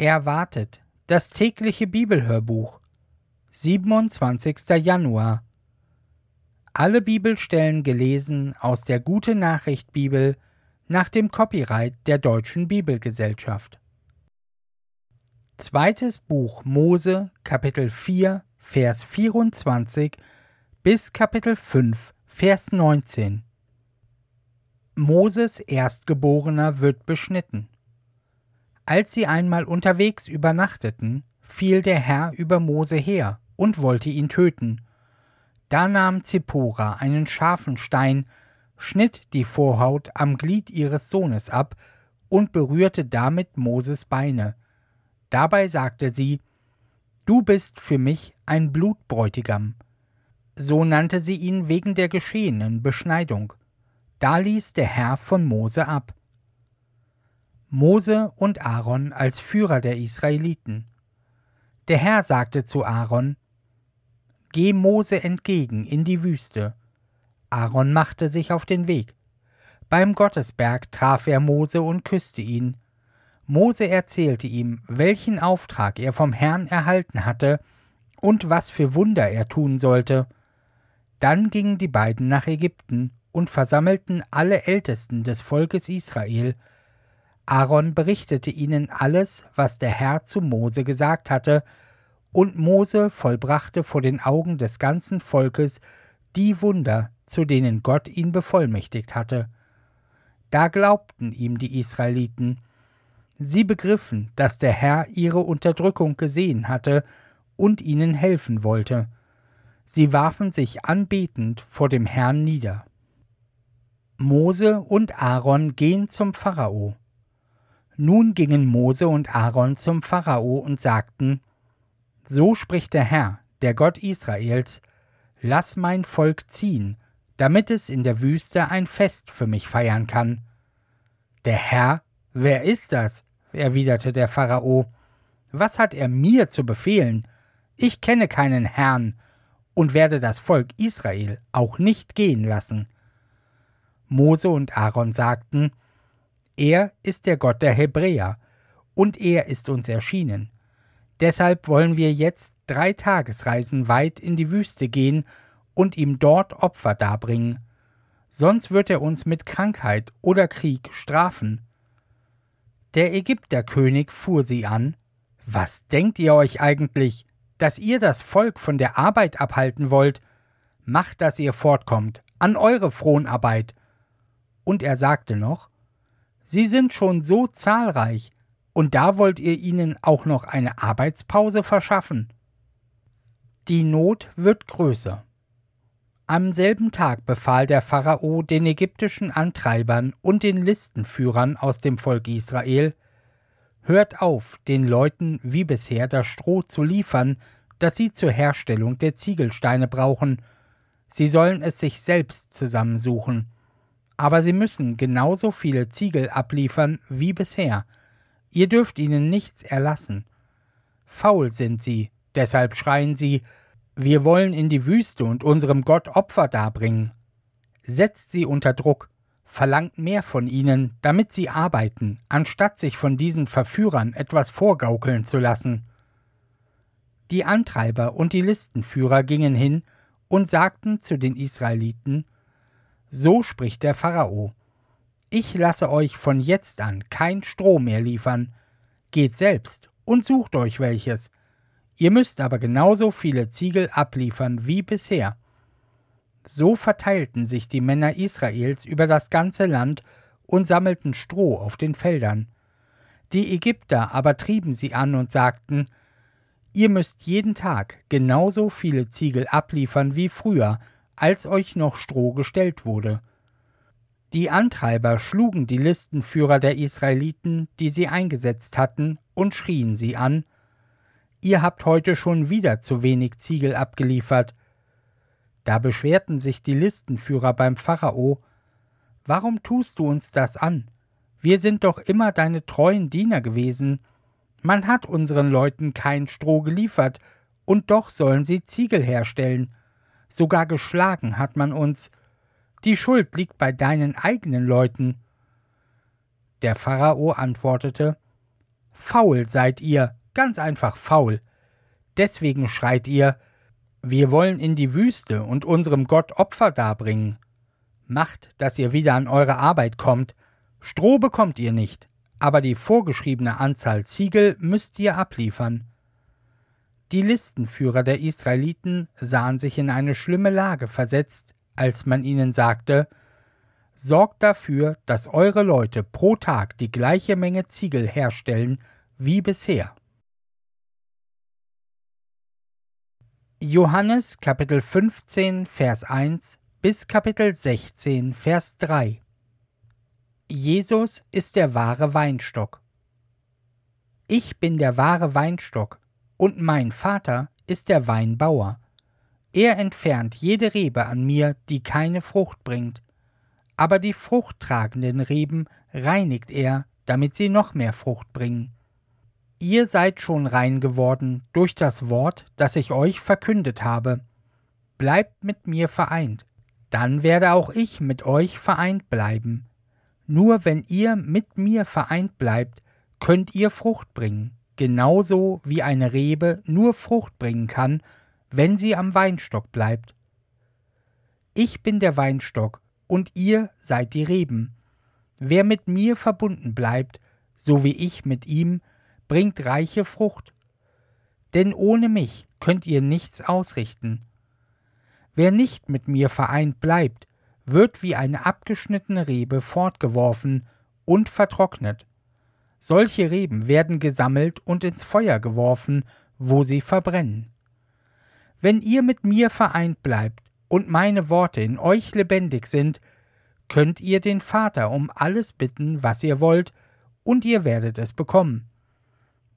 Erwartet das tägliche Bibelhörbuch 27. Januar Alle Bibelstellen gelesen aus der Gute Nachricht Bibel nach dem Copyright der Deutschen Bibelgesellschaft. Zweites Buch Mose Kapitel 4 Vers 24 bis Kapitel 5 Vers 19 Moses Erstgeborener wird beschnitten. Als sie einmal unterwegs übernachteten, fiel der Herr über Mose her und wollte ihn töten. Da nahm Zippora einen scharfen Stein, schnitt die Vorhaut am Glied ihres Sohnes ab und berührte damit Moses Beine. Dabei sagte sie, Du bist für mich ein Blutbräutigam. So nannte sie ihn wegen der geschehenen Beschneidung. Da ließ der Herr von Mose ab. Mose und Aaron als Führer der Israeliten. Der Herr sagte zu Aaron, Geh Mose entgegen in die Wüste. Aaron machte sich auf den Weg. Beim Gottesberg traf er Mose und küsste ihn. Mose erzählte ihm, welchen Auftrag er vom Herrn erhalten hatte und was für Wunder er tun sollte. Dann gingen die beiden nach Ägypten und versammelten alle Ältesten des Volkes Israel, Aaron berichtete ihnen alles, was der Herr zu Mose gesagt hatte, und Mose vollbrachte vor den Augen des ganzen Volkes die Wunder, zu denen Gott ihn bevollmächtigt hatte. Da glaubten ihm die Israeliten. Sie begriffen, dass der Herr ihre Unterdrückung gesehen hatte und ihnen helfen wollte. Sie warfen sich anbetend vor dem Herrn nieder. Mose und Aaron gehen zum Pharao. Nun gingen Mose und Aaron zum Pharao und sagten, So spricht der Herr, der Gott Israels, Lass mein Volk ziehen, damit es in der Wüste ein Fest für mich feiern kann. Der Herr? Wer ist das? erwiderte der Pharao. Was hat er mir zu befehlen? Ich kenne keinen Herrn und werde das Volk Israel auch nicht gehen lassen. Mose und Aaron sagten, er ist der Gott der Hebräer, und er ist uns erschienen. Deshalb wollen wir jetzt drei Tagesreisen weit in die Wüste gehen und ihm dort Opfer darbringen. Sonst wird er uns mit Krankheit oder Krieg strafen. Der Ägypterkönig fuhr sie an. Was denkt ihr euch eigentlich, dass ihr das Volk von der Arbeit abhalten wollt? Macht, dass ihr fortkommt, an eure Fronarbeit. Und er sagte noch, Sie sind schon so zahlreich, und da wollt ihr ihnen auch noch eine Arbeitspause verschaffen. Die Not wird größer. Am selben Tag befahl der Pharao den ägyptischen Antreibern und den Listenführern aus dem Volk Israel, Hört auf, den Leuten wie bisher das Stroh zu liefern, das sie zur Herstellung der Ziegelsteine brauchen. Sie sollen es sich selbst zusammensuchen aber sie müssen genauso viele Ziegel abliefern wie bisher. Ihr dürft ihnen nichts erlassen. Faul sind sie, deshalb schreien sie, wir wollen in die Wüste und unserem Gott Opfer darbringen. Setzt sie unter Druck, verlangt mehr von ihnen, damit sie arbeiten, anstatt sich von diesen Verführern etwas vorgaukeln zu lassen. Die Antreiber und die Listenführer gingen hin und sagten zu den Israeliten, so spricht der Pharao. Ich lasse euch von jetzt an kein Stroh mehr liefern. Geht selbst und sucht euch welches. Ihr müsst aber genauso viele Ziegel abliefern wie bisher. So verteilten sich die Männer Israels über das ganze Land und sammelten Stroh auf den Feldern. Die Ägypter aber trieben sie an und sagten, Ihr müsst jeden Tag genauso viele Ziegel abliefern wie früher, als euch noch Stroh gestellt wurde. Die Antreiber schlugen die Listenführer der Israeliten, die sie eingesetzt hatten, und schrien sie an Ihr habt heute schon wieder zu wenig Ziegel abgeliefert. Da beschwerten sich die Listenführer beim Pharao Warum tust du uns das an? Wir sind doch immer deine treuen Diener gewesen. Man hat unseren Leuten kein Stroh geliefert, und doch sollen sie Ziegel herstellen sogar geschlagen hat man uns. Die Schuld liegt bei deinen eigenen Leuten. Der Pharao antwortete Faul seid ihr, ganz einfach faul. Deswegen schreit ihr, wir wollen in die Wüste und unserem Gott Opfer darbringen. Macht, dass ihr wieder an eure Arbeit kommt. Stroh bekommt ihr nicht, aber die vorgeschriebene Anzahl Ziegel müsst ihr abliefern. Die Listenführer der Israeliten sahen sich in eine schlimme Lage versetzt, als man ihnen sagte, Sorgt dafür, dass eure Leute pro Tag die gleiche Menge Ziegel herstellen wie bisher. Johannes Kapitel 15 Vers 1 bis Kapitel 16 Vers 3 Jesus ist der wahre Weinstock. Ich bin der wahre Weinstock, und mein Vater ist der Weinbauer. Er entfernt jede Rebe an mir, die keine Frucht bringt, aber die fruchttragenden Reben reinigt er, damit sie noch mehr Frucht bringen. Ihr seid schon rein geworden durch das Wort, das ich euch verkündet habe. Bleibt mit mir vereint, dann werde auch ich mit euch vereint bleiben. Nur wenn ihr mit mir vereint bleibt, könnt ihr Frucht bringen, genauso wie eine Rebe nur Frucht bringen kann, wenn sie am Weinstock bleibt. Ich bin der Weinstock, und ihr seid die Reben. Wer mit mir verbunden bleibt, so wie ich mit ihm, bringt reiche Frucht. Denn ohne mich könnt ihr nichts ausrichten. Wer nicht mit mir vereint bleibt, wird wie eine abgeschnittene Rebe fortgeworfen und vertrocknet. Solche Reben werden gesammelt und ins Feuer geworfen, wo sie verbrennen. Wenn ihr mit mir vereint bleibt und meine Worte in euch lebendig sind, könnt ihr den Vater um alles bitten, was ihr wollt, und ihr werdet es bekommen.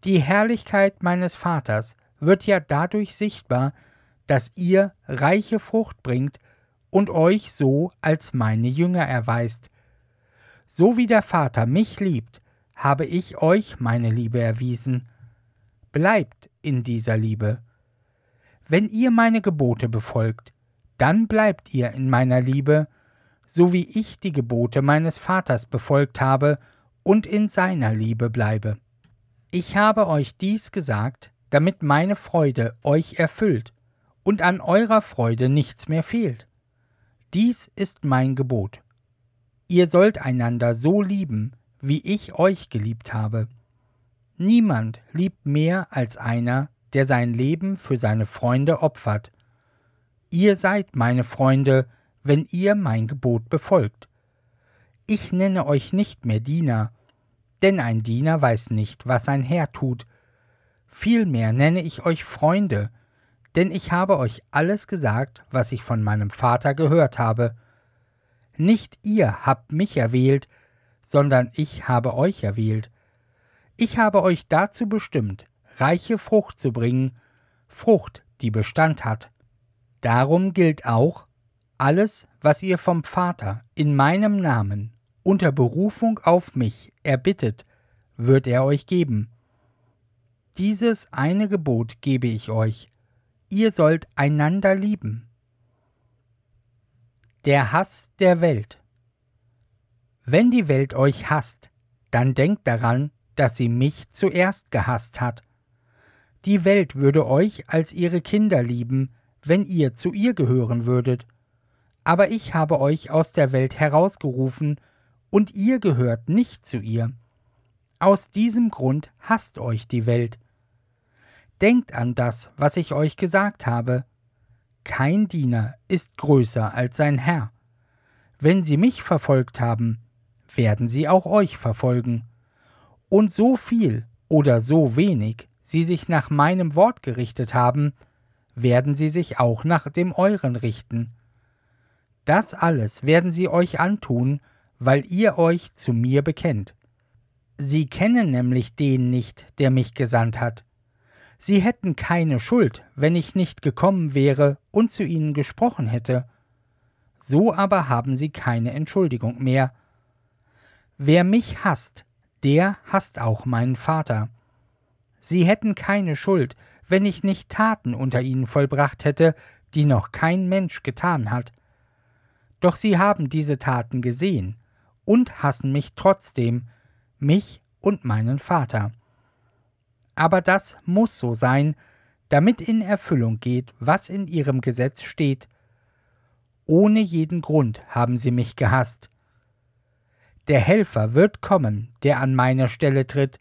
Die Herrlichkeit meines Vaters wird ja dadurch sichtbar, dass ihr reiche Frucht bringt und euch so als meine Jünger erweist. So wie der Vater mich liebt, habe ich euch meine Liebe erwiesen. Bleibt in dieser Liebe. Wenn ihr meine Gebote befolgt, dann bleibt ihr in meiner Liebe, so wie ich die Gebote meines Vaters befolgt habe und in seiner Liebe bleibe. Ich habe euch dies gesagt, damit meine Freude euch erfüllt und an eurer Freude nichts mehr fehlt. Dies ist mein Gebot. Ihr sollt einander so lieben, wie ich euch geliebt habe. Niemand liebt mehr als einer, der sein Leben für seine Freunde opfert. Ihr seid meine Freunde, wenn ihr mein Gebot befolgt. Ich nenne euch nicht mehr Diener, denn ein Diener weiß nicht, was sein Herr tut. Vielmehr nenne ich euch Freunde, denn ich habe euch alles gesagt, was ich von meinem Vater gehört habe. Nicht ihr habt mich erwählt, sondern ich habe euch erwählt. Ich habe euch dazu bestimmt, reiche Frucht zu bringen, Frucht, die Bestand hat. Darum gilt auch, alles, was ihr vom Vater in meinem Namen unter Berufung auf mich erbittet, wird er euch geben. Dieses eine Gebot gebe ich euch, ihr sollt einander lieben. Der Hass der Welt Wenn die Welt euch hasst, dann denkt daran, dass sie mich zuerst gehasst hat. Die Welt würde euch als ihre Kinder lieben, wenn ihr zu ihr gehören würdet. Aber ich habe euch aus der Welt herausgerufen, und ihr gehört nicht zu ihr. Aus diesem Grund hasst euch die Welt. Denkt an das, was ich euch gesagt habe. Kein Diener ist größer als sein Herr. Wenn sie mich verfolgt haben, werden sie auch euch verfolgen. Und so viel oder so wenig sie sich nach meinem Wort gerichtet haben, werden sie sich auch nach dem euren richten. Das alles werden sie euch antun, weil ihr euch zu mir bekennt. Sie kennen nämlich den nicht, der mich gesandt hat. Sie hätten keine Schuld, wenn ich nicht gekommen wäre und zu ihnen gesprochen hätte. So aber haben sie keine Entschuldigung mehr. Wer mich hasst, der hasst auch meinen Vater. Sie hätten keine Schuld, wenn ich nicht Taten unter ihnen vollbracht hätte, die noch kein Mensch getan hat. Doch sie haben diese Taten gesehen und hassen mich trotzdem, mich und meinen Vater. Aber das muss so sein, damit in Erfüllung geht, was in ihrem Gesetz steht. Ohne jeden Grund haben sie mich gehasst. Der Helfer wird kommen, der an meine Stelle tritt.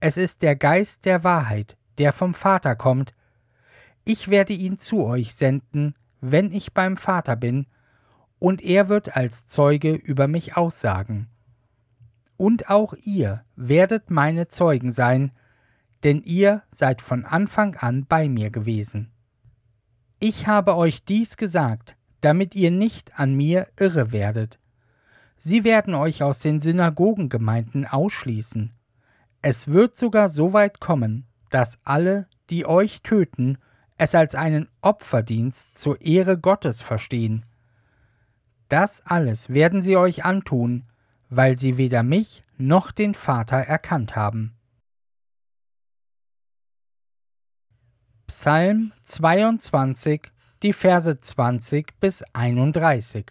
Es ist der Geist der Wahrheit, der vom Vater kommt. Ich werde ihn zu euch senden, wenn ich beim Vater bin, und er wird als Zeuge über mich aussagen. Und auch ihr werdet meine Zeugen sein, denn ihr seid von Anfang an bei mir gewesen. Ich habe euch dies gesagt, damit ihr nicht an mir irre werdet. Sie werden euch aus den Synagogengemeinden ausschließen. Es wird sogar so weit kommen, dass alle, die euch töten, es als einen Opferdienst zur Ehre Gottes verstehen. Das alles werden sie euch antun, weil sie weder mich noch den Vater erkannt haben. Psalm 22, die Verse 20 bis 31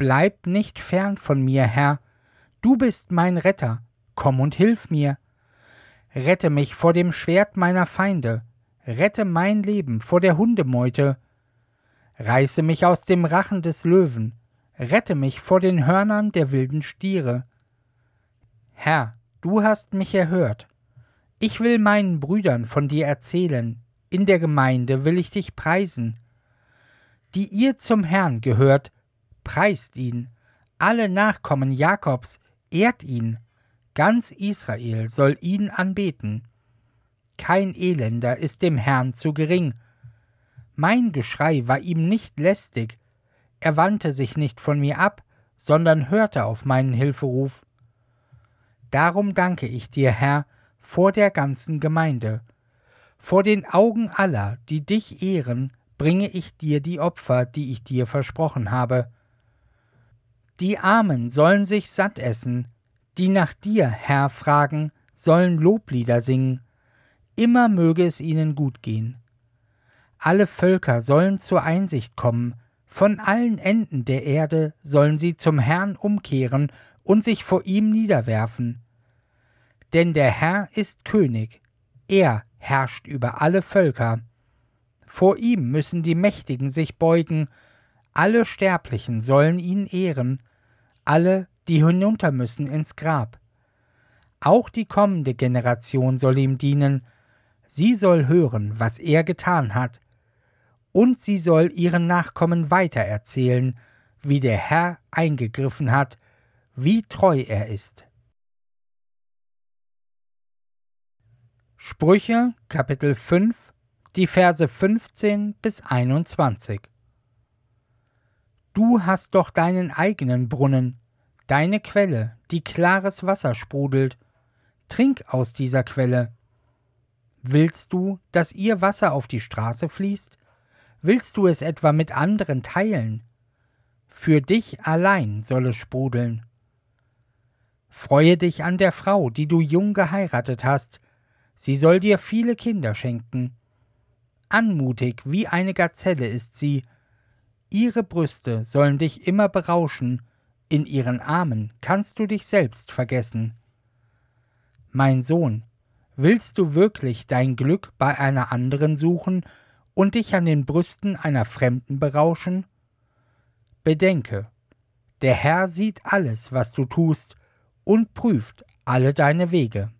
Bleib nicht fern von mir, Herr, du bist mein Retter, komm und hilf mir. Rette mich vor dem Schwert meiner Feinde, rette mein Leben vor der Hundemeute. Reiße mich aus dem Rachen des Löwen, rette mich vor den Hörnern der wilden Stiere. Herr, du hast mich erhört. Ich will meinen Brüdern von dir erzählen, in der Gemeinde will ich dich preisen. Die ihr zum Herrn gehört, preist ihn, alle Nachkommen Jakobs, ehrt ihn, ganz Israel soll ihn anbeten. Kein Elender ist dem Herrn zu gering. Mein Geschrei war ihm nicht lästig, er wandte sich nicht von mir ab, sondern hörte auf meinen Hilferuf. Darum danke ich dir, Herr, vor der ganzen Gemeinde. Vor den Augen aller, die dich ehren, bringe ich dir die Opfer, die ich dir versprochen habe. Die Armen sollen sich satt essen, die nach dir, Herr, fragen, sollen Loblieder singen, immer möge es ihnen gut gehen. Alle Völker sollen zur Einsicht kommen, von allen Enden der Erde sollen sie zum Herrn umkehren und sich vor ihm niederwerfen. Denn der Herr ist König, er herrscht über alle Völker. Vor ihm müssen die Mächtigen sich beugen, alle Sterblichen sollen ihn ehren, alle, die hinunter müssen ins Grab. Auch die kommende Generation soll ihm dienen, sie soll hören, was er getan hat, und sie soll ihren Nachkommen weitererzählen, wie der Herr eingegriffen hat, wie treu er ist. Sprüche Kapitel 5 die Verse 15 bis 21 Du hast doch deinen eigenen Brunnen, deine Quelle, die klares Wasser sprudelt. Trink aus dieser Quelle. Willst du, dass ihr Wasser auf die Straße fließt? Willst du es etwa mit anderen teilen? Für dich allein soll es sprudeln. Freue dich an der Frau, die du jung geheiratet hast, sie soll dir viele Kinder schenken. Anmutig wie eine Gazelle ist sie, ihre Brüste sollen dich immer berauschen, in ihren Armen kannst du dich selbst vergessen. Mein Sohn, willst du wirklich dein Glück bei einer anderen suchen und dich an den Brüsten einer Fremden berauschen? Bedenke, der Herr sieht alles, was du tust, und prüft alle deine Wege.